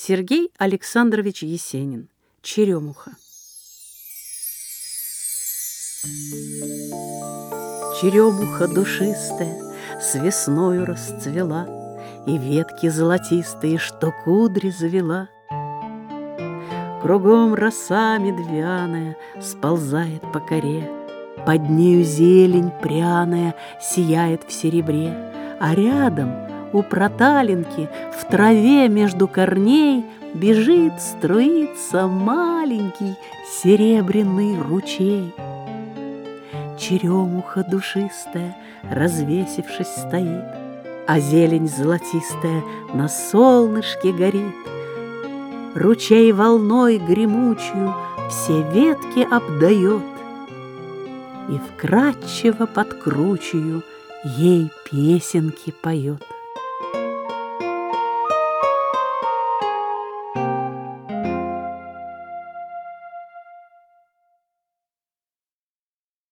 Сергей Александрович Есенин. Черемуха. Черемуха душистая с весною расцвела, И ветки золотистые, что кудри завела. Кругом роса медвяная сползает по коре, Под нею зелень пряная сияет в серебре, А рядом у проталинки в траве между корней Бежит, струится маленький серебряный ручей. Черемуха душистая, развесившись, стоит, А зелень золотистая на солнышке горит. Ручей волной гремучую все ветки обдает И вкрадчиво под кручею ей песенки поет.